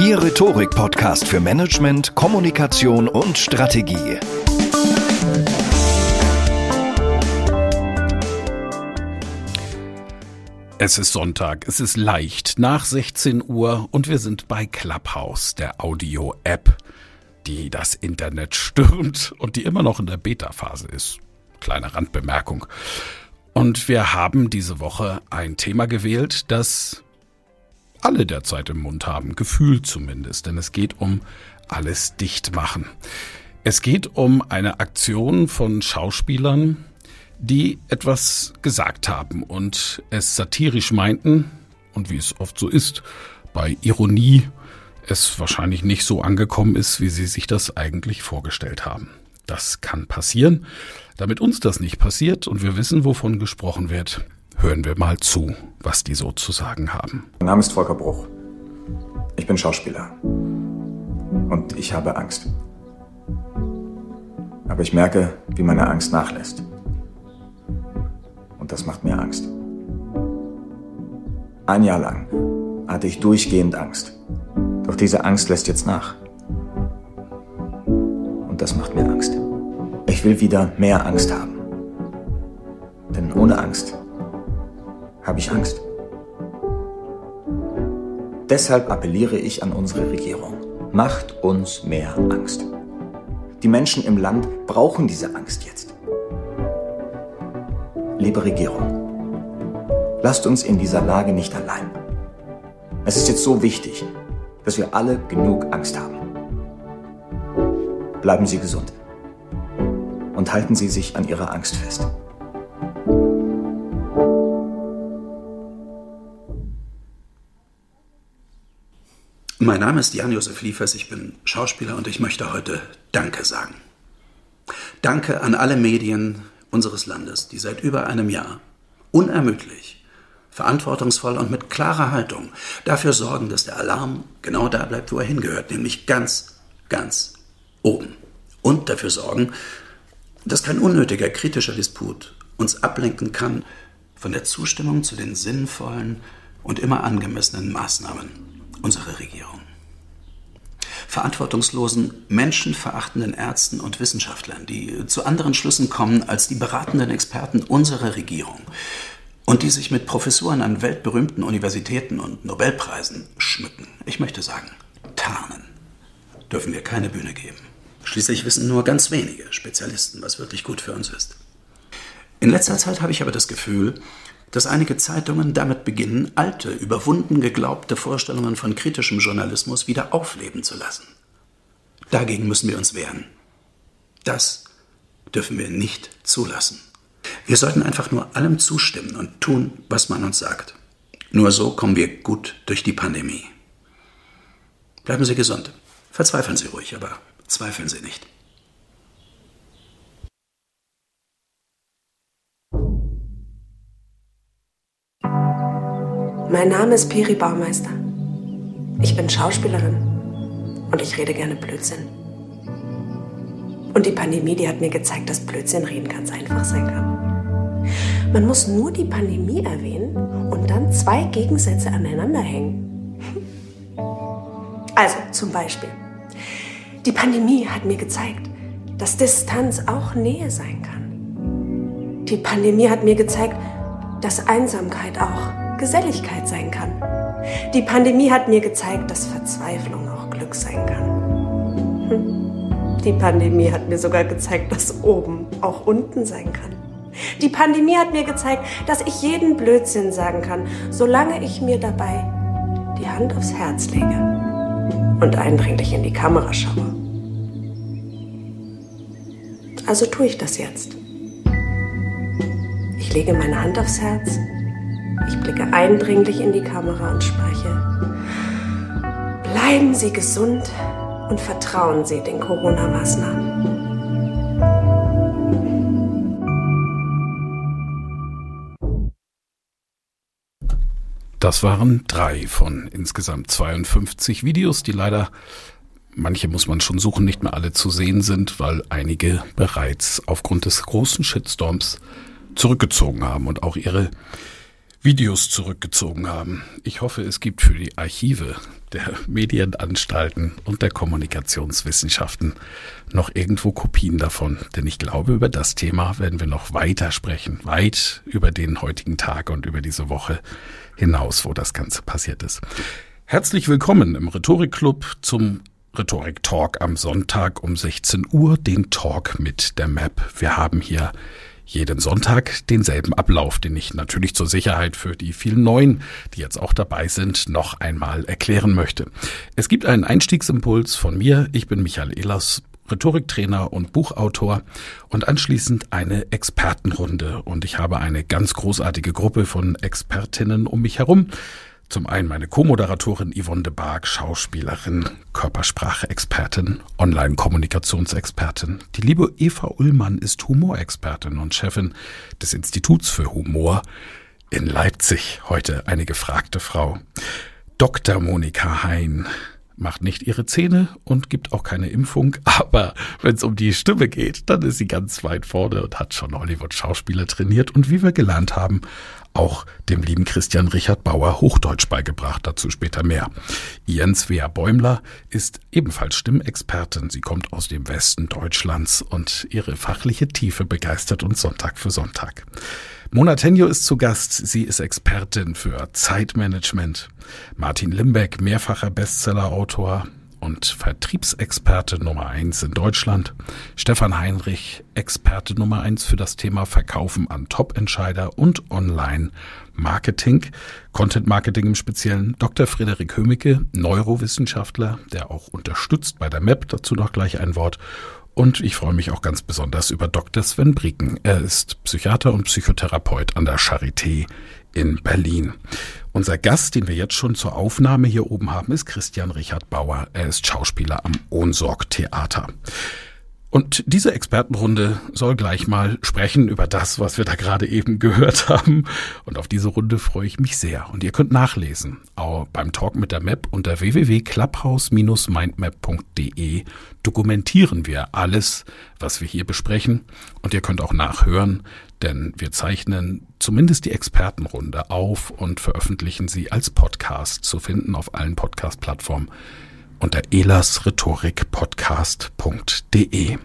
Ihr Rhetorik-Podcast für Management, Kommunikation und Strategie. Es ist Sonntag, es ist leicht, nach 16 Uhr und wir sind bei Clubhouse, der Audio-App, die das Internet stürmt und die immer noch in der Beta-Phase ist. Kleine Randbemerkung. Und wir haben diese Woche ein Thema gewählt, das alle derzeit im Mund haben, gefühlt zumindest, denn es geht um alles dicht machen. Es geht um eine Aktion von Schauspielern, die etwas gesagt haben und es satirisch meinten und wie es oft so ist, bei Ironie es wahrscheinlich nicht so angekommen ist, wie sie sich das eigentlich vorgestellt haben. Das kann passieren. Damit uns das nicht passiert und wir wissen, wovon gesprochen wird, hören wir mal zu, was die so zu sagen haben. Mein Name ist Volker Bruch. Ich bin Schauspieler. Und ich habe Angst. Aber ich merke, wie meine Angst nachlässt. Und das macht mir Angst. Ein Jahr lang hatte ich durchgehend Angst. Doch diese Angst lässt jetzt nach. Und das macht mir Angst. Ich will wieder mehr Angst haben. Denn ohne Angst habe ich Angst. Deshalb appelliere ich an unsere Regierung. Macht uns mehr Angst. Die Menschen im Land brauchen diese Angst jetzt. Liebe Regierung, lasst uns in dieser Lage nicht allein. Es ist jetzt so wichtig, dass wir alle genug Angst haben. Bleiben Sie gesund und halten Sie sich an Ihrer Angst fest. Mein Name ist Jan-Josef Liefers, ich bin Schauspieler und ich möchte heute Danke sagen. Danke an alle Medien unseres Landes, die seit über einem Jahr unermüdlich, verantwortungsvoll und mit klarer Haltung dafür sorgen, dass der Alarm genau da bleibt, wo er hingehört, nämlich ganz, ganz oben. Und dafür sorgen, dass kein unnötiger kritischer Disput uns ablenken kann von der Zustimmung zu den sinnvollen und immer angemessenen Maßnahmen unsere Regierung. Verantwortungslosen, menschenverachtenden Ärzten und Wissenschaftlern, die zu anderen Schlüssen kommen als die beratenden Experten unserer Regierung und die sich mit Professuren an weltberühmten Universitäten und Nobelpreisen schmücken. Ich möchte sagen, tarnen dürfen wir keine Bühne geben. Schließlich wissen nur ganz wenige Spezialisten, was wirklich gut für uns ist. In letzter Zeit habe ich aber das Gefühl, dass einige Zeitungen damit beginnen, alte, überwunden geglaubte Vorstellungen von kritischem Journalismus wieder aufleben zu lassen. Dagegen müssen wir uns wehren. Das dürfen wir nicht zulassen. Wir sollten einfach nur allem zustimmen und tun, was man uns sagt. Nur so kommen wir gut durch die Pandemie. Bleiben Sie gesund. Verzweifeln Sie ruhig, aber zweifeln Sie nicht. Mein Name ist Peri Baumeister. Ich bin Schauspielerin und ich rede gerne Blödsinn. Und die Pandemie, die hat mir gezeigt, dass Blödsinn reden ganz einfach sein kann. Man muss nur die Pandemie erwähnen und dann zwei Gegensätze aneinander hängen. Also zum Beispiel, die Pandemie hat mir gezeigt, dass Distanz auch Nähe sein kann. Die Pandemie hat mir gezeigt, dass Einsamkeit auch Geselligkeit sein kann. Die Pandemie hat mir gezeigt, dass Verzweiflung auch Glück sein kann. Hm. Die Pandemie hat mir sogar gezeigt, dass oben auch unten sein kann. Die Pandemie hat mir gezeigt, dass ich jeden Blödsinn sagen kann, solange ich mir dabei die Hand aufs Herz lege und eindringlich in die Kamera schaue. Also tue ich das jetzt. Ich lege meine Hand aufs Herz, ich blicke eindringlich in die Kamera und spreche. Bleiben Sie gesund und vertrauen Sie den Corona-Maßnahmen. Das waren drei von insgesamt 52 Videos, die leider, manche muss man schon suchen, nicht mehr alle zu sehen sind, weil einige bereits aufgrund des großen Shitstorms zurückgezogen haben und auch ihre Videos zurückgezogen haben. Ich hoffe, es gibt für die Archive der Medienanstalten und der Kommunikationswissenschaften noch irgendwo Kopien davon. Denn ich glaube, über das Thema werden wir noch weiter sprechen, weit über den heutigen Tag und über diese Woche hinaus, wo das Ganze passiert ist. Herzlich willkommen im Rhetorikclub zum Rhetorik Talk am Sonntag um 16 Uhr, den Talk mit der Map. Wir haben hier jeden Sonntag denselben Ablauf, den ich natürlich zur Sicherheit für die vielen Neuen, die jetzt auch dabei sind, noch einmal erklären möchte. Es gibt einen Einstiegsimpuls von mir. Ich bin Michael Ehlers, Rhetoriktrainer und Buchautor und anschließend eine Expertenrunde. Und ich habe eine ganz großartige Gruppe von Expertinnen um mich herum. Zum einen meine Co-Moderatorin Yvonne de Barg, Schauspielerin, Körpersprache-Expertin, Online-Kommunikationsexpertin. Die liebe Eva Ullmann ist Humorexpertin und Chefin des Instituts für Humor in Leipzig. Heute eine gefragte Frau. Dr. Monika Hein macht nicht ihre Zähne und gibt auch keine Impfung, aber wenn es um die Stimme geht, dann ist sie ganz weit vorne und hat schon Hollywood-Schauspieler trainiert und wie wir gelernt haben, auch dem lieben Christian Richard Bauer Hochdeutsch beigebracht, dazu später mehr. Jens Wea Bäumler ist ebenfalls Stimmexpertin. Sie kommt aus dem Westen Deutschlands und ihre fachliche Tiefe begeistert uns Sonntag für Sonntag. Mona Tenjo ist zu Gast. Sie ist Expertin für Zeitmanagement. Martin Limbeck, mehrfacher Bestsellerautor und Vertriebsexperte Nummer eins in Deutschland. Stefan Heinrich, Experte Nummer eins für das Thema Verkaufen an Top-Entscheider und Online-Marketing, Content-Marketing im Speziellen. Dr. Frederik Hömicke, Neurowissenschaftler, der auch unterstützt bei der MAP, dazu noch gleich ein Wort. Und ich freue mich auch ganz besonders über Dr. Sven Brieken. Er ist Psychiater und Psychotherapeut an der Charité in Berlin. Unser Gast, den wir jetzt schon zur Aufnahme hier oben haben, ist Christian Richard Bauer. Er ist Schauspieler am Ohnsorg Theater. Und diese Expertenrunde soll gleich mal sprechen über das, was wir da gerade eben gehört haben. Und auf diese Runde freue ich mich sehr. Und ihr könnt nachlesen auch beim Talk mit der Map unter www.clubhouse-mindmap.de dokumentieren wir alles, was wir hier besprechen. Und ihr könnt auch nachhören, denn wir zeichnen zumindest die Expertenrunde auf und veröffentlichen sie als Podcast zu finden auf allen Podcast-Plattformen unter elasrhetorikpodcast.de.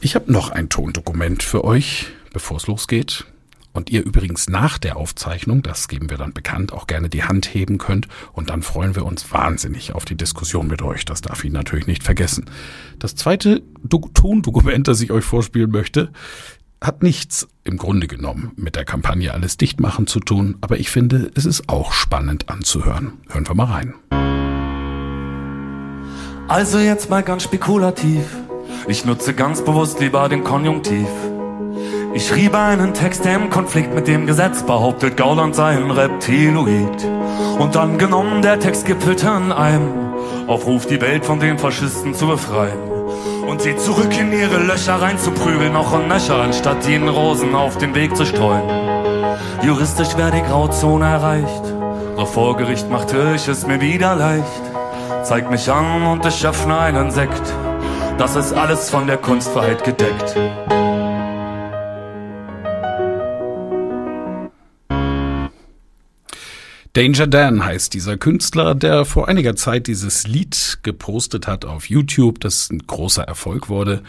Ich habe noch ein Tondokument für euch, bevor es losgeht. Und ihr übrigens nach der Aufzeichnung, das geben wir dann bekannt, auch gerne die Hand heben könnt. Und dann freuen wir uns wahnsinnig auf die Diskussion mit euch. Das darf ich natürlich nicht vergessen. Das zweite Do Tondokument, das ich euch vorspielen möchte, hat nichts im Grunde genommen mit der Kampagne Alles dicht machen zu tun. Aber ich finde, es ist auch spannend anzuhören. Hören wir mal rein. Also jetzt mal ganz spekulativ. Ich nutze ganz bewusst lieber den Konjunktiv. Ich schriebe einen Text, der im Konflikt mit dem Gesetz behauptet, Gauland sei ein Reptiloid. Und dann genommen, der Text gipfelte in einem Aufruf, die Welt von den Faschisten zu befreien. Und sie zurück in ihre Löcher reinzuprügeln, noch und nöcher, anstatt ihnen Rosen auf den Weg zu streuen. Juristisch wäre die Grauzone erreicht, doch vor Gericht machte ich es mir wieder leicht Zeig mich an und ich öffne einen Sekt. Das ist alles von der Kunstfreiheit gedeckt. Danger Dan heißt dieser Künstler, der vor einiger Zeit dieses Lied gepostet hat auf YouTube, das ein großer Erfolg wurde,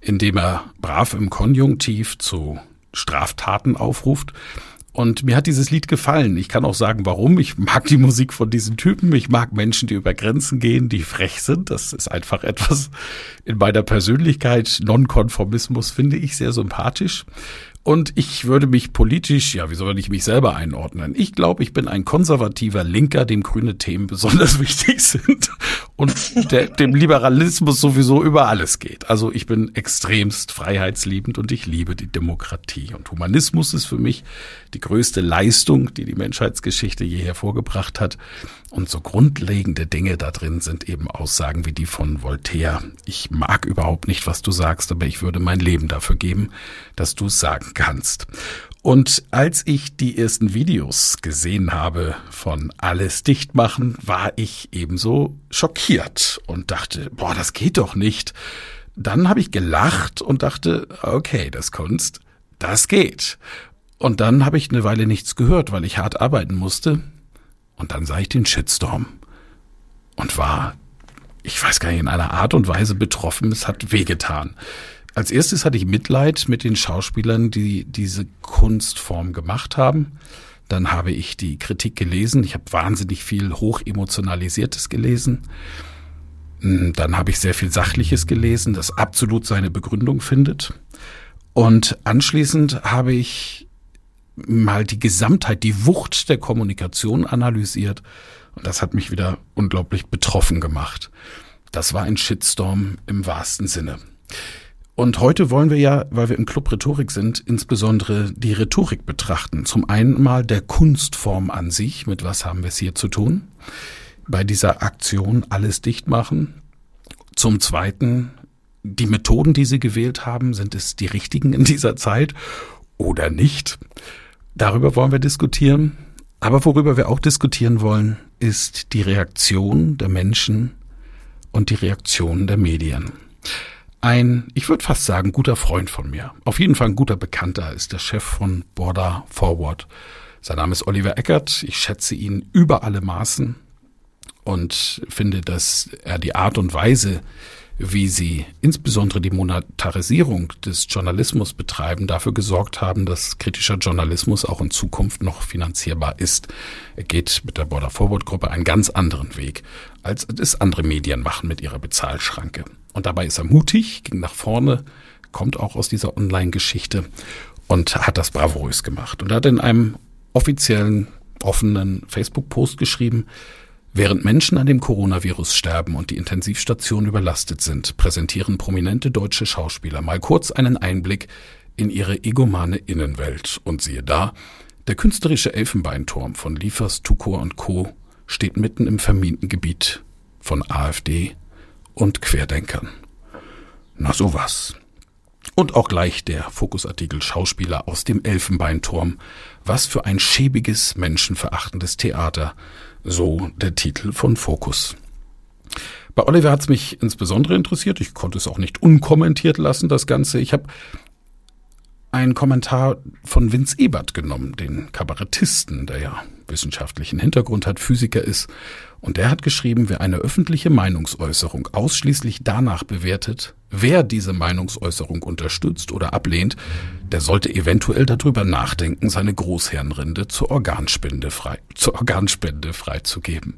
indem er brav im Konjunktiv zu Straftaten aufruft und mir hat dieses Lied gefallen. Ich kann auch sagen, warum. Ich mag die Musik von diesen Typen. Ich mag Menschen, die über Grenzen gehen, die frech sind. Das ist einfach etwas in meiner Persönlichkeit. Nonkonformismus finde ich sehr sympathisch. Und ich würde mich politisch, ja, wie soll ich mich selber einordnen? Ich glaube, ich bin ein konservativer Linker, dem grüne Themen besonders wichtig sind und der, dem Liberalismus sowieso über alles geht. Also ich bin extremst freiheitsliebend und ich liebe die Demokratie. Und Humanismus ist für mich die größte Leistung, die die Menschheitsgeschichte je hervorgebracht hat. Und so grundlegende Dinge da drin sind eben Aussagen wie die von Voltaire. Ich mag überhaupt nicht, was du sagst, aber ich würde mein Leben dafür geben, dass du es sagen kannst. Und als ich die ersten Videos gesehen habe von Alles dicht machen, war ich ebenso schockiert und dachte, boah, das geht doch nicht. Dann habe ich gelacht und dachte, okay, das Kunst, das geht. Und dann habe ich eine Weile nichts gehört, weil ich hart arbeiten musste. Und dann sah ich den Shitstorm und war, ich weiß gar nicht, in einer Art und Weise betroffen. Es hat wehgetan. Als erstes hatte ich Mitleid mit den Schauspielern, die diese Kunstform gemacht haben. Dann habe ich die Kritik gelesen. Ich habe wahnsinnig viel hochemotionalisiertes gelesen. Hm, dann habe ich sehr viel Sachliches gelesen, das absolut seine Begründung findet. Und anschließend habe ich mal die Gesamtheit, die Wucht der Kommunikation analysiert. Und das hat mich wieder unglaublich betroffen gemacht. Das war ein Shitstorm im wahrsten Sinne. Und heute wollen wir ja, weil wir im Club Rhetorik sind, insbesondere die Rhetorik betrachten. Zum einen mal der Kunstform an sich, mit was haben wir es hier zu tun? Bei dieser Aktion alles dicht machen. Zum zweiten die Methoden, die Sie gewählt haben, sind es die richtigen in dieser Zeit oder nicht? Darüber wollen wir diskutieren. Aber worüber wir auch diskutieren wollen, ist die Reaktion der Menschen und die Reaktion der Medien. Ein, ich würde fast sagen, guter Freund von mir, auf jeden Fall ein guter Bekannter, ist der Chef von Border Forward. Sein Name ist Oliver Eckert. Ich schätze ihn über alle Maßen und finde, dass er die Art und Weise, wie sie insbesondere die Monetarisierung des Journalismus betreiben, dafür gesorgt haben, dass kritischer Journalismus auch in Zukunft noch finanzierbar ist. Er geht mit der Border Forward Gruppe einen ganz anderen Weg, als es andere Medien machen mit ihrer Bezahlschranke. Und dabei ist er mutig, ging nach vorne, kommt auch aus dieser Online-Geschichte und hat das bravourös gemacht. Und hat in einem offiziellen, offenen Facebook-Post geschrieben, Während Menschen an dem Coronavirus sterben und die Intensivstationen überlastet sind, präsentieren prominente deutsche Schauspieler mal kurz einen Einblick in ihre egomane Innenwelt. Und siehe da, der künstlerische Elfenbeinturm von Liefers, Tukor und Co. steht mitten im vermienten Gebiet von AfD und Querdenkern. Na sowas. Und auch gleich der Fokusartikel Schauspieler aus dem Elfenbeinturm. Was für ein schäbiges, menschenverachtendes Theater. So der Titel von Fokus. Bei Oliver hat's mich insbesondere interessiert. Ich konnte es auch nicht unkommentiert lassen, das Ganze. Ich habe einen Kommentar von Vince Ebert genommen, den Kabarettisten, der ja wissenschaftlichen Hintergrund hat, Physiker ist. Und der hat geschrieben, wer eine öffentliche Meinungsäußerung ausschließlich danach bewertet, wer diese Meinungsäußerung unterstützt oder ablehnt, der sollte eventuell darüber nachdenken, seine Großhirnrinde zur Organspende frei, zur Organspende freizugeben.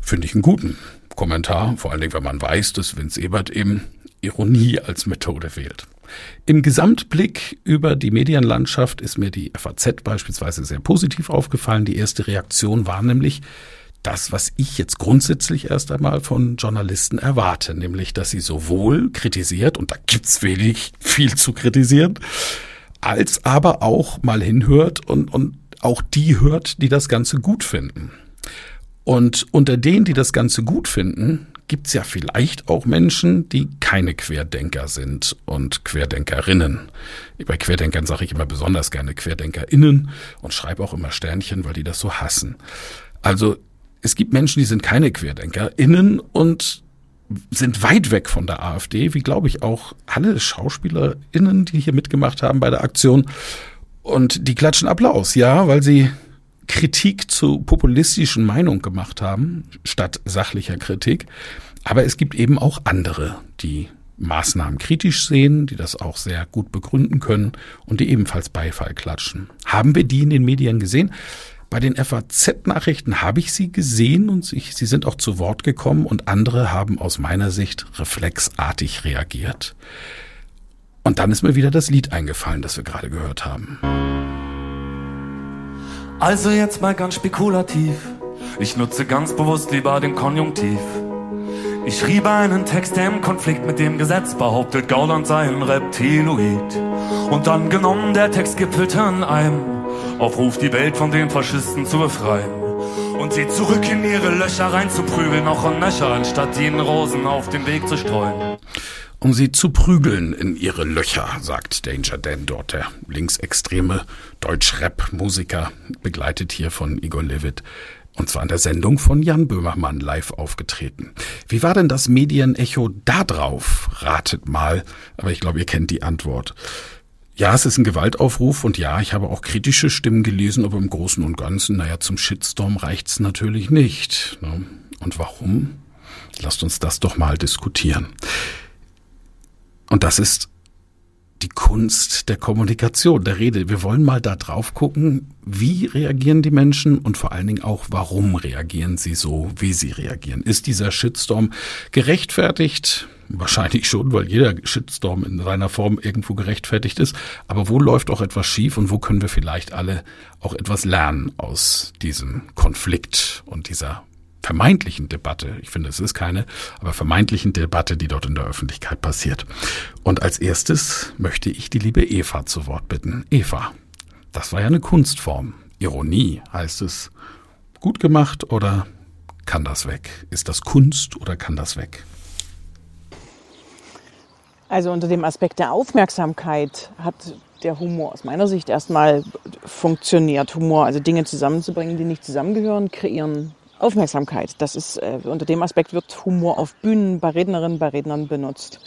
Finde ich einen guten Kommentar, vor allen Dingen, wenn man weiß, dass Vince Ebert eben Ironie als Methode wählt. Im Gesamtblick über die Medienlandschaft ist mir die FAZ beispielsweise sehr positiv aufgefallen. Die erste Reaktion war nämlich das, was ich jetzt grundsätzlich erst einmal von Journalisten erwarte, nämlich, dass sie sowohl kritisiert, und da gibt's wenig viel zu kritisieren, als aber auch mal hinhört und, und auch die hört, die das Ganze gut finden. Und unter denen, die das Ganze gut finden, gibt's ja vielleicht auch Menschen, die keine Querdenker sind und Querdenkerinnen. Bei Querdenkern sage ich immer besonders gerne Querdenkerinnen und schreibe auch immer Sternchen, weil die das so hassen. Also es gibt Menschen, die sind keine Querdenkerinnen und sind weit weg von der AfD, wie glaube ich auch alle SchauspielerInnen, die hier mitgemacht haben bei der Aktion. Und die klatschen Applaus, ja, weil sie Kritik zu populistischen Meinungen gemacht haben, statt sachlicher Kritik. Aber es gibt eben auch andere, die Maßnahmen kritisch sehen, die das auch sehr gut begründen können und die ebenfalls Beifall klatschen. Haben wir die in den Medien gesehen? Bei den FAZ-Nachrichten habe ich sie gesehen und sie, sie sind auch zu Wort gekommen und andere haben aus meiner Sicht reflexartig reagiert. Und dann ist mir wieder das Lied eingefallen, das wir gerade gehört haben. Also jetzt mal ganz spekulativ. Ich nutze ganz bewusst lieber den Konjunktiv. Ich schriebe einen Text, der im Konflikt mit dem Gesetz behauptet, Gauland sei ein Reptiloid. Und dann genommen, der Text gipfelte in einem Aufruf, die Welt von den Faschisten zu befreien. Und sie zurück in ihre Löcher reinzuprügeln, noch und nöcher, anstatt ihnen Rosen auf den Weg zu streuen. Um sie zu prügeln in ihre Löcher, sagt Danger Dan dort, der linksextreme Deutsch-Rap-Musiker, begleitet hier von Igor Levit. Und zwar in der Sendung von Jan Böhmermann live aufgetreten. Wie war denn das Medienecho da drauf? Ratet mal. Aber ich glaube, ihr kennt die Antwort. Ja, es ist ein Gewaltaufruf und ja, ich habe auch kritische Stimmen gelesen, aber im Großen und Ganzen, naja, zum Shitstorm reicht's natürlich nicht. Ne? Und warum? Lasst uns das doch mal diskutieren. Und das ist die Kunst der Kommunikation, der Rede. Wir wollen mal da drauf gucken, wie reagieren die Menschen und vor allen Dingen auch, warum reagieren sie so, wie sie reagieren. Ist dieser Shitstorm gerechtfertigt? Wahrscheinlich schon, weil jeder Shitstorm in seiner Form irgendwo gerechtfertigt ist. Aber wo läuft auch etwas schief und wo können wir vielleicht alle auch etwas lernen aus diesem Konflikt und dieser vermeintlichen Debatte, ich finde, es ist keine, aber vermeintlichen Debatte, die dort in der Öffentlichkeit passiert. Und als erstes möchte ich die liebe Eva zu Wort bitten. Eva, das war ja eine Kunstform. Ironie heißt es. Gut gemacht oder kann das weg? Ist das Kunst oder kann das weg? Also unter dem Aspekt der Aufmerksamkeit hat der Humor aus meiner Sicht erstmal funktioniert. Humor, also Dinge zusammenzubringen, die nicht zusammengehören, kreieren Aufmerksamkeit. Das ist, äh, unter dem Aspekt wird Humor auf Bühnen bei Rednerinnen, bei Rednern benutzt.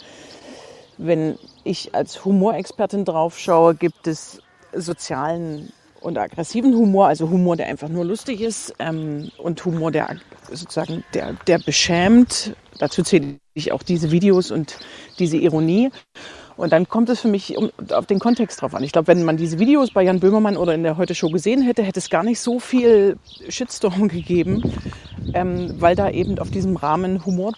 Wenn ich als Humorexpertin drauf schaue, gibt es sozialen und aggressiven Humor, also Humor, der einfach nur lustig ist ähm, und Humor, der sozusagen der, der beschämt. Dazu zähle ich auch diese Videos und diese Ironie. Und dann kommt es für mich um, auf den Kontext drauf an. Ich glaube, wenn man diese Videos bei Jan Böhmermann oder in der Heute Show gesehen hätte, hätte es gar nicht so viel Shitstorm gegeben, ähm, weil da eben auf diesem Rahmen Humor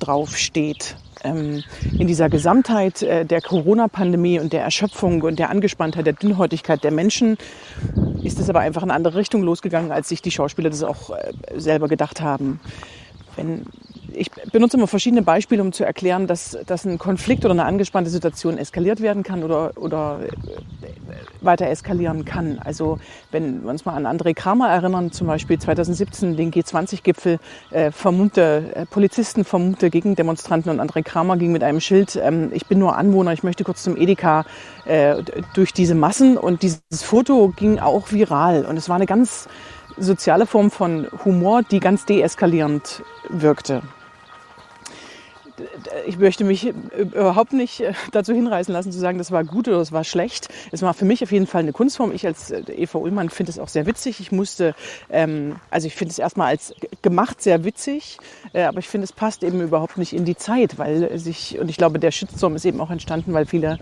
draufsteht. Ähm, in dieser Gesamtheit äh, der Corona-Pandemie und der Erschöpfung und der Angespanntheit, der Dünnhäutigkeit der Menschen ist es aber einfach in eine andere Richtung losgegangen, als sich die Schauspieler das auch äh, selber gedacht haben. Wenn ich benutze immer verschiedene Beispiele, um zu erklären, dass, dass ein Konflikt oder eine angespannte Situation eskaliert werden kann oder, oder äh, weiter eskalieren kann. Also wenn wir uns mal an André Kramer erinnern, zum Beispiel 2017 den G20-Gipfel, äh, vermummte äh, Polizisten, vermummte Gegendemonstranten und André Kramer ging mit einem Schild, ähm, ich bin nur Anwohner, ich möchte kurz zum Edeka äh, durch diese Massen und dieses Foto ging auch viral und es war eine ganz soziale Form von Humor, die ganz deeskalierend wirkte ich möchte mich überhaupt nicht äh, dazu hinreißen lassen, zu sagen, das war gut oder das war schlecht. Es war für mich auf jeden Fall eine Kunstform. Ich als äh, Eva Ullmann finde es auch sehr witzig. Ich musste, ähm, also ich finde es erstmal als gemacht sehr witzig, äh, aber ich finde, es passt eben überhaupt nicht in die Zeit, weil sich, und ich glaube, der Shitstorm ist eben auch entstanden, weil viele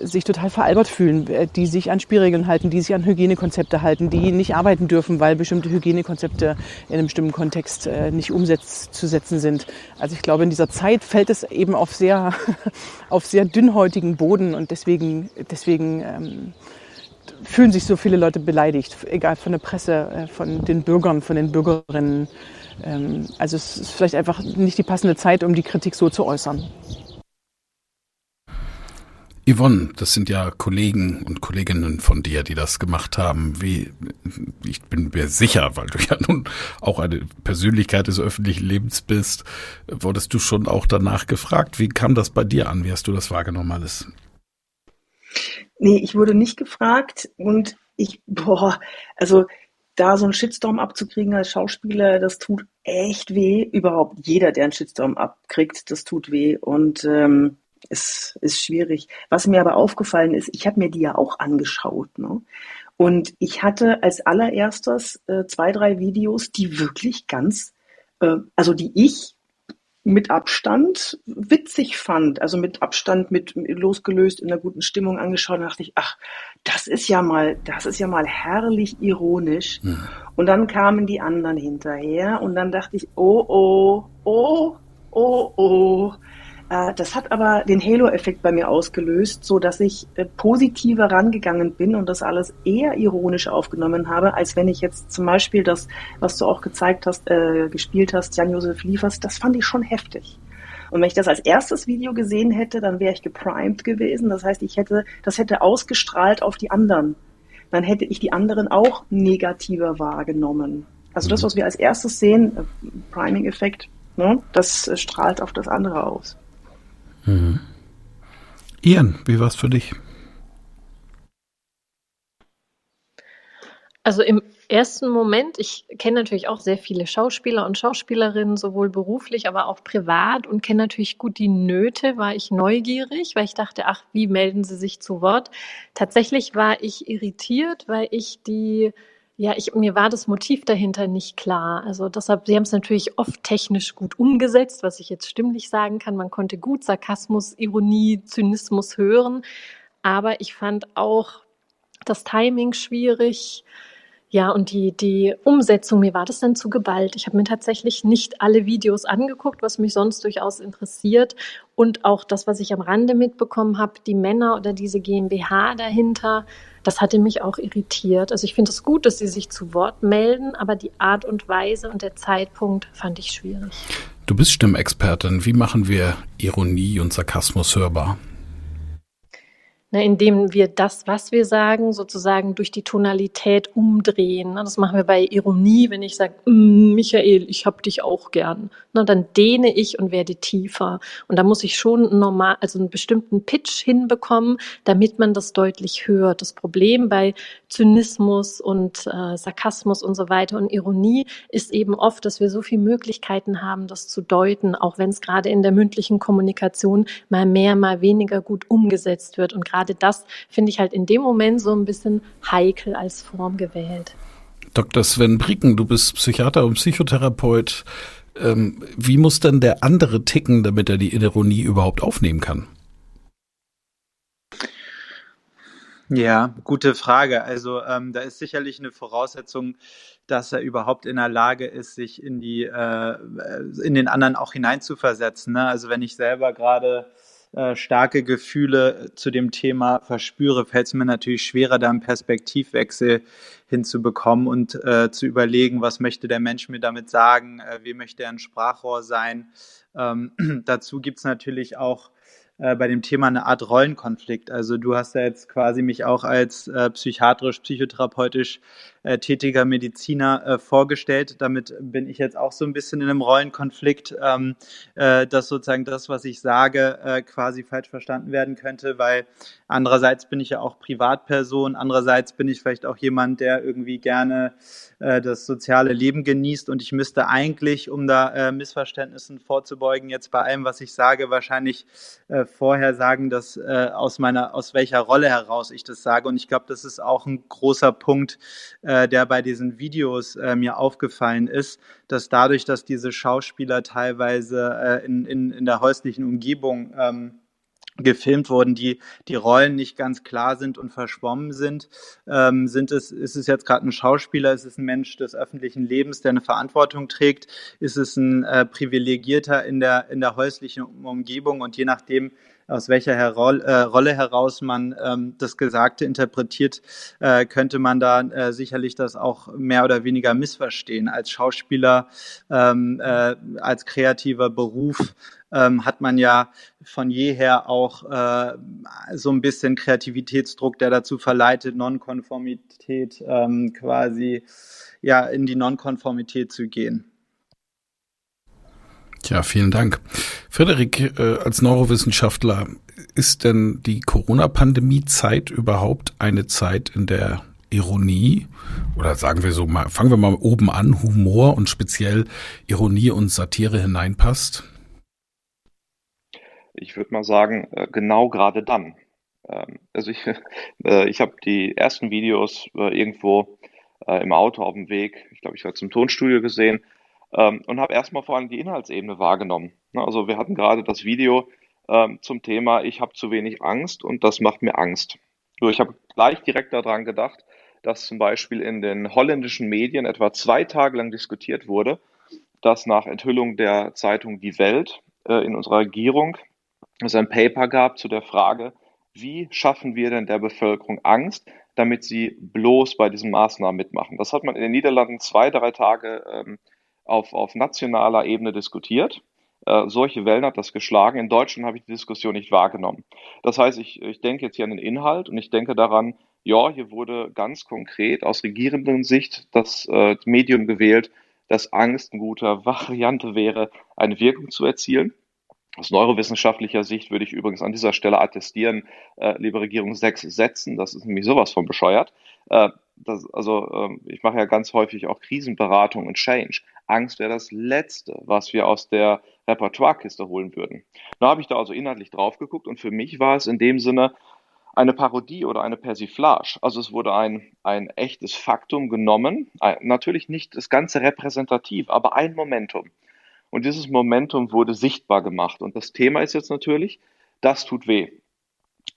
sich total veralbert fühlen, äh, die sich an Spielregeln halten, die sich an Hygienekonzepte halten, die nicht arbeiten dürfen, weil bestimmte Hygienekonzepte in einem bestimmten Kontext äh, nicht umzusetzen sind. Also ich glaube, in dieser Zeit fällt es eben auf sehr, auf sehr dünnhäutigen Boden und deswegen, deswegen ähm, fühlen sich so viele Leute beleidigt, egal von der Presse, äh, von den Bürgern, von den Bürgerinnen. Ähm, also es ist vielleicht einfach nicht die passende Zeit, um die Kritik so zu äußern. Yvonne, das sind ja Kollegen und Kolleginnen von dir, die das gemacht haben. Wie, ich bin mir sicher, weil du ja nun auch eine Persönlichkeit des öffentlichen Lebens bist, wurdest du schon auch danach gefragt. Wie kam das bei dir an? Wie hast du das wahrgenommen alles? Nee, ich wurde nicht gefragt und ich, boah, also da so einen Shitstorm abzukriegen als Schauspieler, das tut echt weh. Überhaupt jeder, der einen Shitstorm abkriegt, das tut weh. Und ähm, ist, ist schwierig. Was mir aber aufgefallen ist, ich habe mir die ja auch angeschaut. Ne? Und ich hatte als allererstes äh, zwei, drei Videos, die wirklich ganz, äh, also die ich mit Abstand witzig fand, also mit Abstand mit losgelöst in einer guten Stimmung angeschaut, dachte ich, ach, das ist ja mal, das ist ja mal herrlich ironisch. Mhm. Und dann kamen die anderen hinterher und dann dachte ich, oh, oh, oh, oh, oh, das hat aber den Halo-Effekt bei mir ausgelöst, so dass ich äh, positiver rangegangen bin und das alles eher ironisch aufgenommen habe, als wenn ich jetzt zum Beispiel das, was du auch gezeigt hast, äh, gespielt hast, Jan-Josef Liefers, das fand ich schon heftig. Und wenn ich das als erstes Video gesehen hätte, dann wäre ich geprimed gewesen. Das heißt, ich hätte, das hätte ausgestrahlt auf die anderen. Dann hätte ich die anderen auch negativer wahrgenommen. Also das, mhm. was wir als erstes sehen, äh, Priming-Effekt, ne, das strahlt auf das andere aus. Mhm. Ian, wie war es für dich? Also im ersten Moment, ich kenne natürlich auch sehr viele Schauspieler und Schauspielerinnen, sowohl beruflich, aber auch privat und kenne natürlich gut die Nöte, war ich neugierig, weil ich dachte, ach, wie melden sie sich zu Wort? Tatsächlich war ich irritiert, weil ich die ja, ich, mir war das Motiv dahinter nicht klar. Also deshalb, sie haben es natürlich oft technisch gut umgesetzt, was ich jetzt stimmlich sagen kann. Man konnte gut Sarkasmus, Ironie, Zynismus hören. Aber ich fand auch das Timing schwierig. Ja, und die, die Umsetzung, mir war das dann zu geballt. Ich habe mir tatsächlich nicht alle Videos angeguckt, was mich sonst durchaus interessiert. Und auch das, was ich am Rande mitbekommen habe, die Männer oder diese GmbH dahinter, das hatte mich auch irritiert. Also ich finde es gut, dass sie sich zu Wort melden, aber die Art und Weise und der Zeitpunkt fand ich schwierig. Du bist Stimmexpertin. Wie machen wir Ironie und Sarkasmus hörbar? Ne, indem wir das, was wir sagen, sozusagen durch die Tonalität umdrehen. Ne? Das machen wir bei Ironie, wenn ich sage, mm, Michael, ich hab dich auch gern. Ne, dann dehne ich und werde tiefer. Und da muss ich schon normal, also einen bestimmten Pitch hinbekommen, damit man das deutlich hört. Das Problem bei Zynismus und äh, Sarkasmus und so weiter und Ironie ist eben oft, dass wir so viele Möglichkeiten haben, das zu deuten, auch wenn es gerade in der mündlichen Kommunikation mal mehr, mal weniger gut umgesetzt wird. Und gerade das finde ich halt in dem Moment so ein bisschen heikel als Form gewählt. Dr. Sven Bricken, du bist Psychiater und Psychotherapeut. Ähm, wie muss denn der andere ticken, damit er die Ironie überhaupt aufnehmen kann? Ja, gute Frage. Also ähm, da ist sicherlich eine Voraussetzung, dass er überhaupt in der Lage ist, sich in die äh, in den anderen auch hineinzuversetzen. Ne? Also wenn ich selber gerade äh, starke Gefühle zu dem Thema verspüre, fällt es mir natürlich schwerer, da einen Perspektivwechsel hinzubekommen und äh, zu überlegen, was möchte der Mensch mir damit sagen, äh, wie möchte er ein Sprachrohr sein. Ähm, dazu gibt es natürlich auch äh, bei dem Thema eine Art Rollenkonflikt. Also du hast ja jetzt quasi mich auch als äh, psychiatrisch, psychotherapeutisch äh, tätiger Mediziner äh, vorgestellt. Damit bin ich jetzt auch so ein bisschen in einem Rollenkonflikt, ähm, äh, dass sozusagen das, was ich sage, äh, quasi falsch verstanden werden könnte, weil andererseits bin ich ja auch Privatperson, andererseits bin ich vielleicht auch jemand, der irgendwie gerne äh, das soziale Leben genießt und ich müsste eigentlich, um da äh, Missverständnissen vorzubeugen, jetzt bei allem, was ich sage, wahrscheinlich äh, vorher sagen, dass äh, aus meiner, aus welcher Rolle heraus ich das sage. Und ich glaube, das ist auch ein großer Punkt, äh, der bei diesen Videos äh, mir aufgefallen ist, dass dadurch, dass diese Schauspieler teilweise äh, in, in, in der häuslichen Umgebung ähm, gefilmt wurden, die die Rollen nicht ganz klar sind und verschwommen sind. Ähm, sind es, ist es jetzt gerade ein Schauspieler, ist es ein Mensch des öffentlichen Lebens, der eine Verantwortung trägt? Ist es ein äh, Privilegierter in der, in der häuslichen Umgebung? Und je nachdem, aus welcher Her äh, Rolle heraus man ähm, das Gesagte interpretiert, äh, könnte man da äh, sicherlich das auch mehr oder weniger missverstehen. Als Schauspieler, ähm, äh, als kreativer Beruf ähm, hat man ja von jeher auch äh, so ein bisschen Kreativitätsdruck, der dazu verleitet, Nonkonformität ähm, quasi ja in die Nonkonformität zu gehen. Tja, vielen Dank. Frederik, äh, als Neurowissenschaftler, ist denn die Corona-Pandemie-Zeit überhaupt eine Zeit, in der Ironie oder sagen wir so mal, fangen wir mal oben an, Humor und speziell Ironie und Satire hineinpasst? Ich würde mal sagen, äh, genau gerade dann. Ähm, also ich, äh, ich habe die ersten Videos irgendwo im Auto auf dem Weg, ich glaube, ich war zum Tonstudio gesehen ähm, und habe erstmal vor allem die Inhaltsebene wahrgenommen. Ne, also wir hatten gerade das Video ähm, zum Thema, ich habe zu wenig Angst und das macht mir Angst. So, ich habe gleich direkt daran gedacht, dass zum Beispiel in den holländischen Medien etwa zwei Tage lang diskutiert wurde, dass nach Enthüllung der Zeitung Die Welt äh, in unserer Regierung es ein Paper gab zu der Frage, wie schaffen wir denn der Bevölkerung Angst, damit sie bloß bei diesen Maßnahmen mitmachen. Das hat man in den Niederlanden zwei, drei Tage ähm, auf, auf nationaler Ebene diskutiert. Äh, solche Wellen hat das geschlagen. In Deutschland habe ich die Diskussion nicht wahrgenommen. Das heißt, ich, ich denke jetzt hier an den Inhalt und ich denke daran, ja, hier wurde ganz konkret aus regierenden Sicht das äh, Medium gewählt, dass Angst eine gute Variante wäre, eine Wirkung zu erzielen. Aus neurowissenschaftlicher Sicht würde ich übrigens an dieser Stelle attestieren, äh, liebe Regierung, sechs Sätzen, das ist nämlich sowas von bescheuert. Äh, das, also äh, ich mache ja ganz häufig auch Krisenberatung und Change. Angst wäre das Letzte, was wir aus der Repertoirekiste holen würden. Da habe ich da also inhaltlich drauf geguckt und für mich war es in dem Sinne eine Parodie oder eine Persiflage. Also es wurde ein, ein echtes Faktum genommen, ein, natürlich nicht das ganze repräsentativ, aber ein Momentum. Und dieses Momentum wurde sichtbar gemacht. Und das Thema ist jetzt natürlich, das tut weh.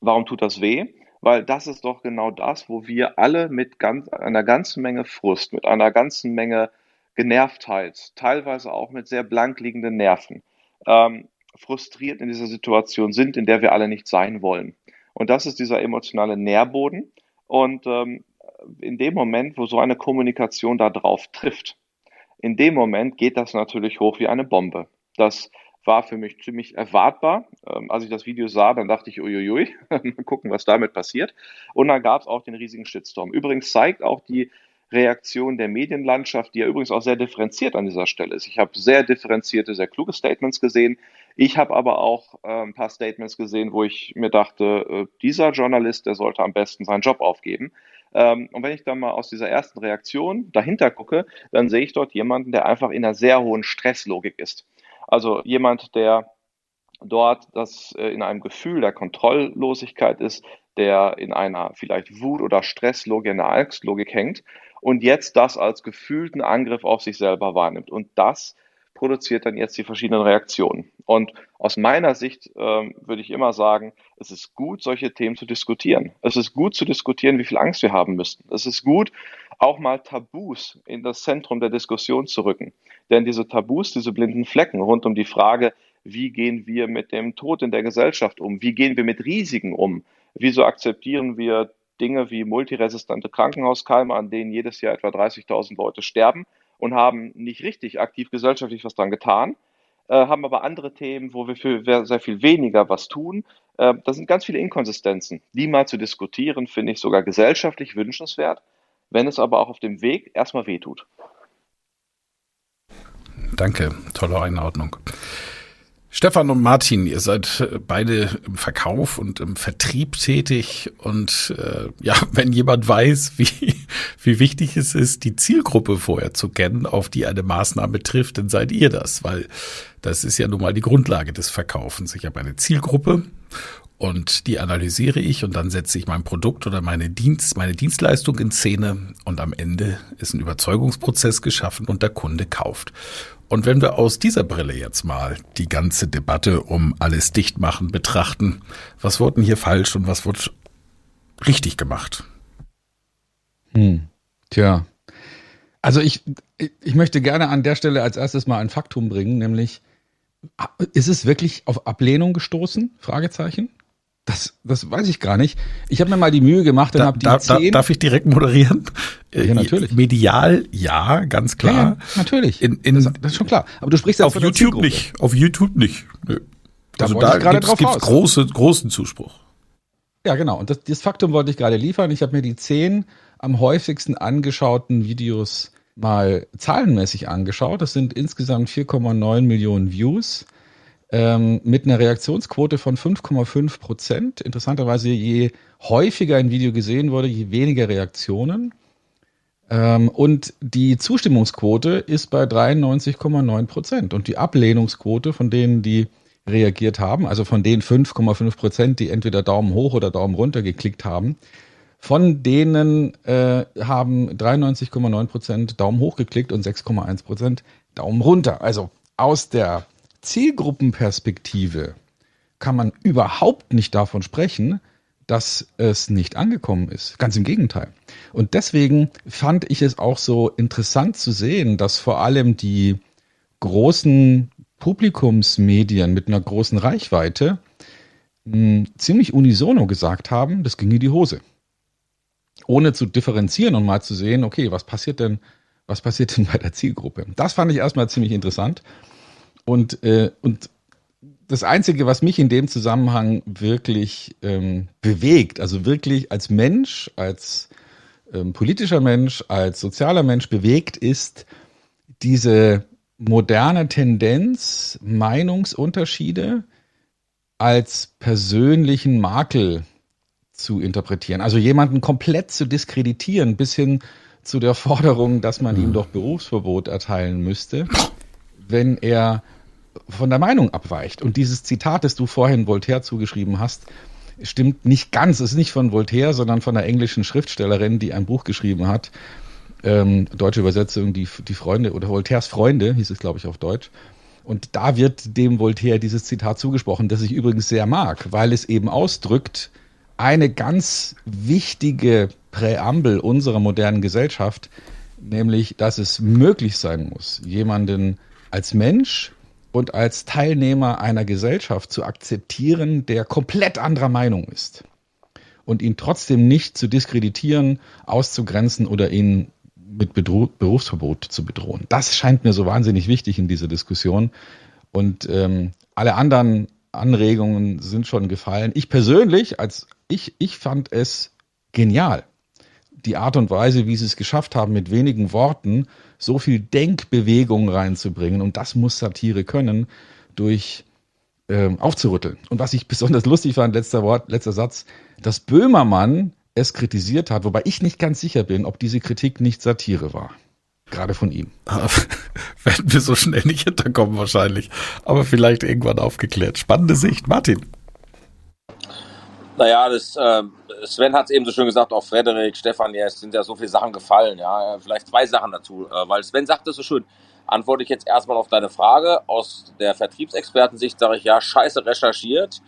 Warum tut das weh? Weil das ist doch genau das, wo wir alle mit ganz, einer ganzen Menge Frust, mit einer ganzen Menge Genervtheit, teilweise auch mit sehr blank liegenden Nerven, ähm, frustriert in dieser Situation sind, in der wir alle nicht sein wollen. Und das ist dieser emotionale Nährboden. Und ähm, in dem Moment, wo so eine Kommunikation da drauf trifft, in dem Moment geht das natürlich hoch wie eine Bombe. Das war für mich ziemlich erwartbar. Ähm, als ich das Video sah, dann dachte ich, uiuiui, mal gucken, was damit passiert. Und dann gab es auch den riesigen Shitstorm. Übrigens zeigt auch die Reaktion der Medienlandschaft, die ja übrigens auch sehr differenziert an dieser Stelle ist. Ich habe sehr differenzierte, sehr kluge Statements gesehen. Ich habe aber auch äh, ein paar Statements gesehen, wo ich mir dachte, äh, dieser Journalist, der sollte am besten seinen Job aufgeben. Ähm, und wenn ich dann mal aus dieser ersten Reaktion dahinter gucke, dann sehe ich dort jemanden, der einfach in einer sehr hohen Stresslogik ist. Also jemand, der dort das äh, in einem Gefühl der Kontrolllosigkeit ist, der in einer vielleicht Wut- oder Stresslogik, einer Angstlogik hängt und jetzt das als gefühlten Angriff auf sich selber wahrnimmt. Und das produziert dann jetzt die verschiedenen Reaktionen. Und aus meiner Sicht ähm, würde ich immer sagen, es ist gut, solche Themen zu diskutieren. Es ist gut zu diskutieren, wie viel Angst wir haben müssten. Es ist gut, auch mal Tabus in das Zentrum der Diskussion zu rücken. Denn diese Tabus, diese blinden Flecken rund um die Frage, wie gehen wir mit dem Tod in der Gesellschaft um? Wie gehen wir mit Risiken um? Wieso akzeptieren wir Dinge wie multiresistente Krankenhauskeime, an denen jedes Jahr etwa 30.000 Leute sterben? und haben nicht richtig aktiv gesellschaftlich was dran getan, äh, haben aber andere Themen, wo wir für sehr viel weniger was tun. Äh, da sind ganz viele Inkonsistenzen. Die mal zu diskutieren, finde ich sogar gesellschaftlich wünschenswert, wenn es aber auch auf dem Weg erstmal wehtut. Danke, tolle Einordnung. Stefan und Martin, ihr seid äh, beide im Verkauf und im Vertrieb tätig und äh, ja, wenn jemand weiß, wie, wie wichtig es ist, die Zielgruppe vorher zu kennen, auf die eine Maßnahme trifft, dann seid ihr das, weil das ist ja nun mal die Grundlage des Verkaufens. Ich habe eine Zielgruppe und die analysiere ich und dann setze ich mein Produkt oder meine Dienst, meine Dienstleistung in Szene und am Ende ist ein Überzeugungsprozess geschaffen und der Kunde kauft. Und wenn wir aus dieser Brille jetzt mal die ganze Debatte um alles Dichtmachen betrachten, was wurde denn hier falsch und was wurde richtig gemacht? Hm. Tja. Also ich, ich möchte gerne an der Stelle als erstes mal ein Faktum bringen, nämlich ist es wirklich auf Ablehnung gestoßen? Fragezeichen. Das, das weiß ich gar nicht. Ich habe mir mal die Mühe gemacht und da, habe die da, zehn. Darf ich direkt moderieren? Ja, natürlich. Medial, ja, ganz klar. Ja, ja, natürlich. In, in, das, das, ist schon klar. Aber du sprichst ja auf YouTube nicht. Auf YouTube nicht. Nö. Da also da drauf gibt's große, großen Zuspruch. Ja, genau. Und das, das Faktum wollte ich gerade liefern. Ich habe mir die zehn am häufigsten angeschauten Videos mal zahlenmäßig angeschaut. Das sind insgesamt 4,9 Millionen Views ähm, mit einer Reaktionsquote von 5,5 Prozent. Interessanterweise, je häufiger ein Video gesehen wurde, je weniger Reaktionen. Ähm, und die Zustimmungsquote ist bei 93,9 Prozent. Und die Ablehnungsquote von denen, die reagiert haben, also von den 5,5 Prozent, die entweder Daumen hoch oder Daumen runter geklickt haben, von denen äh, haben 93,9 Prozent Daumen hoch geklickt und 6,1 Prozent Daumen runter. Also aus der Zielgruppenperspektive kann man überhaupt nicht davon sprechen, dass es nicht angekommen ist. Ganz im Gegenteil. Und deswegen fand ich es auch so interessant zu sehen, dass vor allem die großen Publikumsmedien mit einer großen Reichweite mh, hm, ziemlich unisono gesagt haben, das ging in die Hose. Ohne zu differenzieren und mal zu sehen, okay, was passiert denn, was passiert denn bei der Zielgruppe? Das fand ich erstmal ziemlich interessant. Und, äh, und das Einzige, was mich in dem Zusammenhang wirklich ähm, bewegt, also wirklich als Mensch, als ähm, politischer Mensch, als sozialer Mensch bewegt, ist diese moderne Tendenz, Meinungsunterschiede als persönlichen Makel zu interpretieren. Also jemanden komplett zu diskreditieren, bis hin zu der Forderung, dass man ihm mhm. doch Berufsverbot erteilen müsste, wenn er von der Meinung abweicht. Und dieses Zitat, das du vorhin Voltaire zugeschrieben hast, stimmt nicht ganz. Es ist nicht von Voltaire, sondern von einer englischen Schriftstellerin, die ein Buch geschrieben hat. Ähm, deutsche Übersetzung, die, die Freunde oder Voltaires Freunde, hieß es, glaube ich, auf Deutsch. Und da wird dem Voltaire dieses Zitat zugesprochen, das ich übrigens sehr mag, weil es eben ausdrückt eine ganz wichtige Präambel unserer modernen Gesellschaft, nämlich, dass es möglich sein muss, jemanden als Mensch und als Teilnehmer einer Gesellschaft zu akzeptieren, der komplett anderer Meinung ist. Und ihn trotzdem nicht zu diskreditieren, auszugrenzen oder ihn mit Bedro Berufsverbot zu bedrohen. Das scheint mir so wahnsinnig wichtig in dieser Diskussion. Und ähm, alle anderen Anregungen sind schon gefallen. Ich persönlich, als ich, ich fand es genial. Die Art und Weise, wie sie es geschafft haben, mit wenigen Worten so viel Denkbewegung reinzubringen. Und das muss Satire können, durch ähm, aufzurütteln. Und was ich besonders lustig fand, letzter Wort, letzter Satz, dass Böhmermann es kritisiert hat, wobei ich nicht ganz sicher bin, ob diese Kritik nicht Satire war. Gerade von ihm. Werden wir so schnell nicht hinterkommen wahrscheinlich. Aber vielleicht irgendwann aufgeklärt. Spannende Sicht. Martin. Naja, das, äh, Sven hat es eben so schön gesagt, auch Frederik, Stefan, ja, es sind ja so viele Sachen gefallen. Ja, vielleicht zwei Sachen dazu. Äh, weil Sven sagt es so schön, antworte ich jetzt erstmal auf deine Frage. Aus der Vertriebsexpertensicht sage ich, ja, scheiße recherchiert.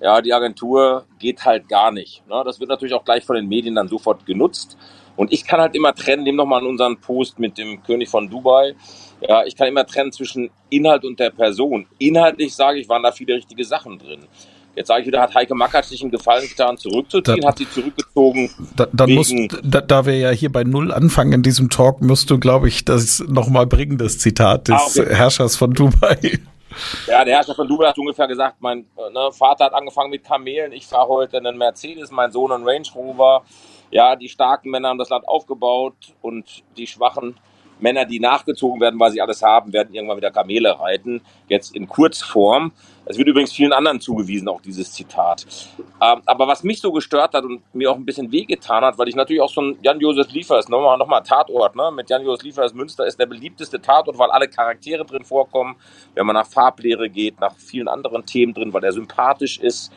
Ja, die Agentur geht halt gar nicht. Ne? Das wird natürlich auch gleich von den Medien dann sofort genutzt. Und ich kann halt immer trennen, nehmen nochmal an unseren Post mit dem König von Dubai. Ja, ich kann immer trennen zwischen Inhalt und der Person. Inhaltlich sage ich, waren da viele richtige Sachen drin. Jetzt sage ich wieder, hat Heike Mackert sich einen Gefallen getan, zurückzuziehen, da, hat sie zurückgezogen. Da, dann musst, da, da wir ja hier bei Null anfangen in diesem Talk, musst du, glaube ich, das nochmal bringen, das Zitat des ah, okay. Herrschers von Dubai. Ja, der Herrscher von Dubai hat ungefähr gesagt, mein ne, Vater hat angefangen mit Kamelen, ich fahre heute einen Mercedes, mein Sohn einen Range Rover. Ja, die starken Männer haben das Land aufgebaut und die schwachen Männer, die nachgezogen werden, weil sie alles haben, werden irgendwann wieder Kamele reiten. Jetzt in Kurzform. Es wird übrigens vielen anderen zugewiesen, auch dieses Zitat. Ähm, aber was mich so gestört hat und mir auch ein bisschen wehgetan hat, weil ich natürlich auch so ein Jan-Josef Liefers, nochmal, nochmal Tatort, ne? mit Jan-Josef Liefers Münster ist der beliebteste Tatort, weil alle Charaktere drin vorkommen. Wenn man nach Farblehre geht, nach vielen anderen Themen drin, weil er sympathisch ist,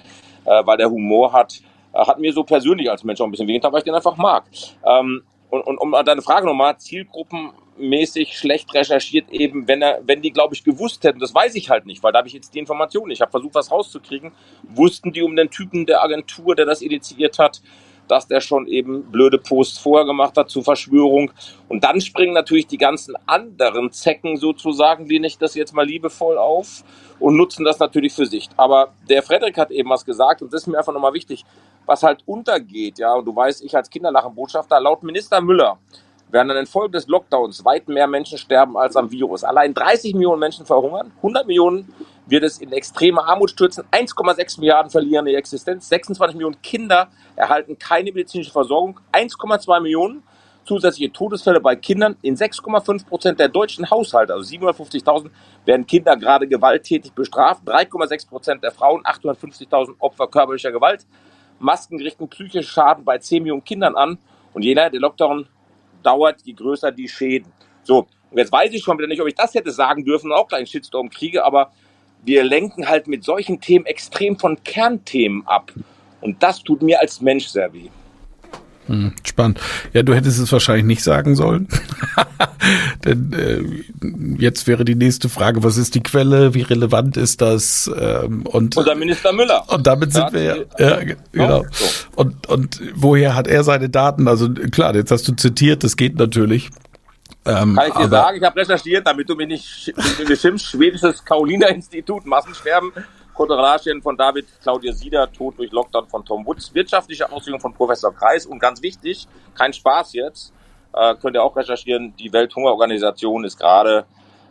äh, weil er Humor hat äh, hat mir so persönlich als Mensch auch ein bisschen wehgetan, weil ich den einfach mag. Ähm, und, und um deine Frage nochmal, Zielgruppen mäßig schlecht recherchiert eben, wenn er, wenn die, glaube ich, gewusst hätten, das weiß ich halt nicht, weil da habe ich jetzt die Information. Ich habe versucht, was rauszukriegen. Wussten die um den Typen der Agentur, der das initiiert hat, dass der schon eben blöde Posts vorher gemacht hat zur Verschwörung. Und dann springen natürlich die ganzen anderen Zecken sozusagen, wie ich das jetzt mal liebevoll auf und nutzen das natürlich für sich. Aber der Frederik hat eben was gesagt und das ist mir einfach nochmal wichtig, was halt untergeht, ja, und du weißt, ich als Kinderlachenbotschafter, laut Minister Müller, werden an den Folgen des Lockdowns weit mehr Menschen sterben als am Virus. Allein 30 Millionen Menschen verhungern, 100 Millionen wird es in extreme Armut stürzen, 1,6 Milliarden verlieren ihre Existenz, 26 Millionen Kinder erhalten keine medizinische Versorgung, 1,2 Millionen zusätzliche Todesfälle bei Kindern. In 6,5 Prozent der deutschen Haushalte, also 750.000, werden Kinder gerade gewalttätig bestraft. 3,6 Prozent der Frauen, 850.000 Opfer körperlicher Gewalt. Masken richten psychische Schaden bei 10 Millionen Kindern an. Und je länger der Lockdown dauert, je größer die Schäden. So, und jetzt weiß ich schon wieder nicht, ob ich das hätte sagen dürfen und auch gleich einen Shitstorm kriege, aber wir lenken halt mit solchen Themen extrem von Kernthemen ab. Und das tut mir als Mensch sehr weh. Hm, spannend. Ja, du hättest es wahrscheinlich nicht sagen sollen. Denn äh, jetzt wäre die nächste Frage, was ist die Quelle, wie relevant ist das? Ähm, und Unser Minister Müller. Und damit sind ja, wir ja, ja genau. So. Und, und woher hat er seine Daten? Also klar, jetzt hast du zitiert, das geht natürlich. Ähm, Kann ich dir sagen, ich habe recherchiert, damit du mich nicht beschimpfst, schwedisches Karolinerinstitut, Massensterben, Kotoranien von David Claudia Sieder, Tod durch Lockdown von Tom Woods, wirtschaftliche Auslegung von Professor Kreis. Und ganz wichtig, kein Spaß jetzt, äh, könnt ihr auch recherchieren, die Welthungerorganisation ist gerade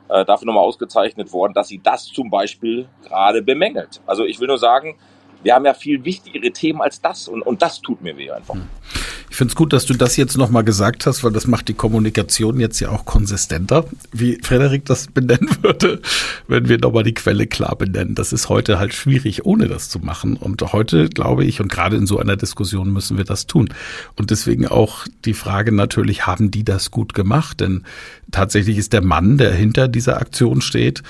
äh, dafür nochmal ausgezeichnet worden, dass sie das zum Beispiel gerade bemängelt. Also ich will nur sagen, wir haben ja viel wichtigere Themen als das und, und das tut mir weh einfach. Hm. Ich finde es gut, dass du das jetzt nochmal gesagt hast, weil das macht die Kommunikation jetzt ja auch konsistenter, wie Frederik das benennen würde, wenn wir nochmal die Quelle klar benennen. Das ist heute halt schwierig, ohne das zu machen. Und heute glaube ich, und gerade in so einer Diskussion müssen wir das tun. Und deswegen auch die Frage natürlich, haben die das gut gemacht? Denn tatsächlich ist der Mann, der hinter dieser Aktion steht,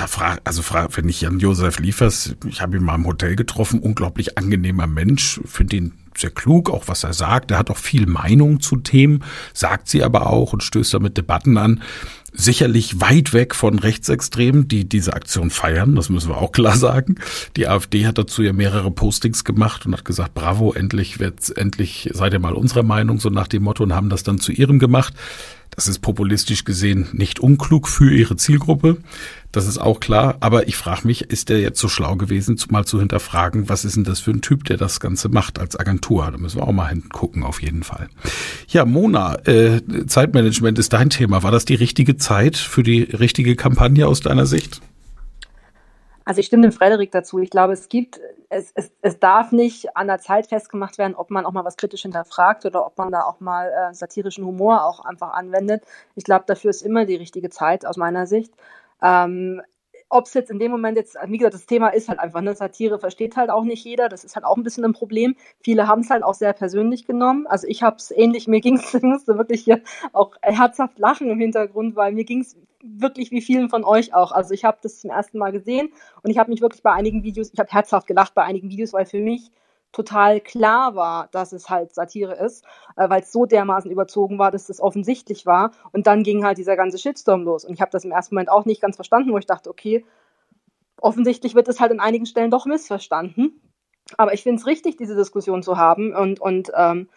da frag, also frag, wenn ich Jan-Josef Liefers, ich habe ihn mal im Hotel getroffen, unglaublich angenehmer Mensch, finde ihn sehr klug, auch was er sagt. Er hat auch viel Meinung zu Themen, sagt sie aber auch und stößt damit Debatten an. Sicherlich weit weg von Rechtsextremen, die diese Aktion feiern, das müssen wir auch klar sagen. Die AfD hat dazu ja mehrere Postings gemacht und hat gesagt, bravo, endlich wird, endlich seid ihr mal unserer Meinung, so nach dem Motto und haben das dann zu ihrem gemacht. Das ist populistisch gesehen nicht unklug für ihre Zielgruppe. Das ist auch klar. Aber ich frage mich, ist der jetzt so schlau gewesen, mal zu hinterfragen, was ist denn das für ein Typ, der das Ganze macht als Agentur? Da müssen wir auch mal hingucken, auf jeden Fall. Ja, Mona, äh, Zeitmanagement ist dein Thema. War das die richtige Zeit für die richtige Kampagne aus deiner Sicht? Also ich stimme dem Frederik dazu. Ich glaube, es gibt, es, es, es darf nicht an der Zeit festgemacht werden, ob man auch mal was kritisch hinterfragt oder ob man da auch mal äh, satirischen Humor auch einfach anwendet. Ich glaube, dafür ist immer die richtige Zeit aus meiner Sicht. Ähm, ob es jetzt in dem Moment jetzt, wie gesagt, das Thema ist halt einfach, ne, Satire versteht halt auch nicht jeder, das ist halt auch ein bisschen ein Problem. Viele haben es halt auch sehr persönlich genommen. Also ich habe es ähnlich, mir ging es, musste wirklich hier auch herzhaft lachen im Hintergrund, weil mir ging es wirklich wie vielen von euch auch. Also ich habe das zum ersten Mal gesehen und ich habe mich wirklich bei einigen Videos, ich habe herzhaft gelacht bei einigen Videos, weil für mich total klar war, dass es halt Satire ist, äh, weil es so dermaßen überzogen war, dass es offensichtlich war. Und dann ging halt dieser ganze Shitstorm los. Und ich habe das im ersten Moment auch nicht ganz verstanden, wo ich dachte, okay, offensichtlich wird es halt an einigen Stellen doch missverstanden. Aber ich finde es richtig, diese Diskussion zu haben und, und ähm,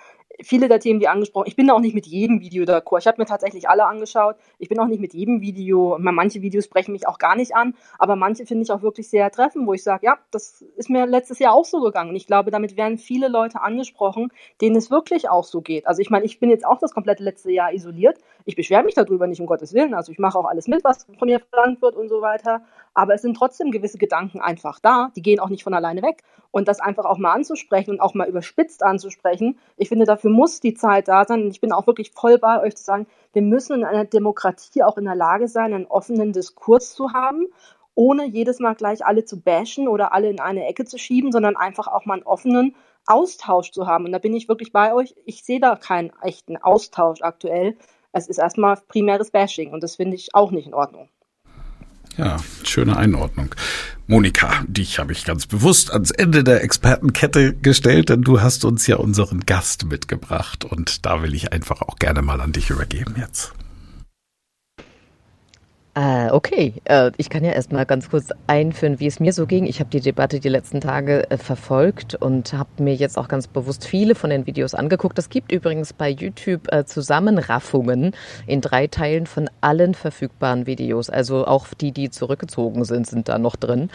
viele der Themen, die angesprochen, ich bin auch nicht mit jedem Video d'accord. Ich habe mir tatsächlich alle angeschaut. Ich bin auch nicht mit jedem Video, manche Videos sprechen mich auch gar nicht an, aber manche finde ich auch wirklich sehr treffend, wo ich sage, ja, das ist mir letztes Jahr auch so gegangen. Und ich glaube, damit werden viele Leute angesprochen, denen es wirklich auch so geht. Also ich meine, ich bin jetzt auch das komplette letzte Jahr isoliert. Ich beschwere mich darüber nicht, um Gottes Willen. Also ich mache auch alles mit, was von mir verlangt wird und so weiter. Aber es sind trotzdem gewisse Gedanken einfach da. Die gehen auch nicht von alleine weg. Und das einfach auch mal anzusprechen und auch mal überspitzt anzusprechen, ich finde, dafür muss die Zeit da sein. Und ich bin auch wirklich voll bei euch zu sagen, wir müssen in einer Demokratie auch in der Lage sein, einen offenen Diskurs zu haben ohne jedes Mal gleich alle zu bashen oder alle in eine Ecke zu schieben, sondern einfach auch mal einen offenen Austausch zu haben. Und da bin ich wirklich bei euch. Ich sehe da keinen echten Austausch aktuell. Es ist erstmal primäres Bashing und das finde ich auch nicht in Ordnung. Ja, schöne Einordnung. Monika, dich habe ich ganz bewusst ans Ende der Expertenkette gestellt, denn du hast uns ja unseren Gast mitgebracht und da will ich einfach auch gerne mal an dich übergeben jetzt. Äh, okay, äh, ich kann ja erstmal ganz kurz einführen, wie es mir so ging. Ich habe die Debatte die letzten Tage äh, verfolgt und habe mir jetzt auch ganz bewusst viele von den Videos angeguckt. Es gibt übrigens bei YouTube äh, Zusammenraffungen in drei Teilen von allen verfügbaren Videos. Also auch die, die zurückgezogen sind, sind da noch drin.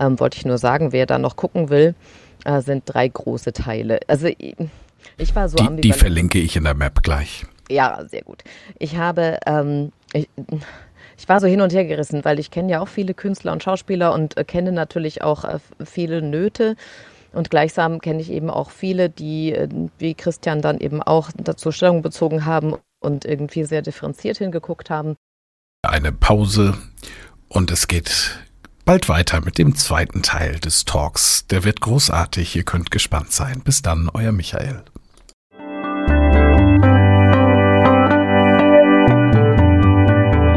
Ähm, wollte ich nur sagen, wer da noch gucken will, äh, sind drei große Teile. Also ich war so die, die verlinke ich in der Map gleich. Ja, sehr gut. Ich habe ähm, ich, ich war so hin und her gerissen, weil ich kenne ja auch viele Künstler und Schauspieler und äh, kenne natürlich auch äh, viele Nöte. Und gleichsam kenne ich eben auch viele, die, äh, wie Christian dann eben auch dazu Stellung bezogen haben und irgendwie sehr differenziert hingeguckt haben. Eine Pause und es geht bald weiter mit dem zweiten Teil des Talks. Der wird großartig, ihr könnt gespannt sein. Bis dann, euer Michael.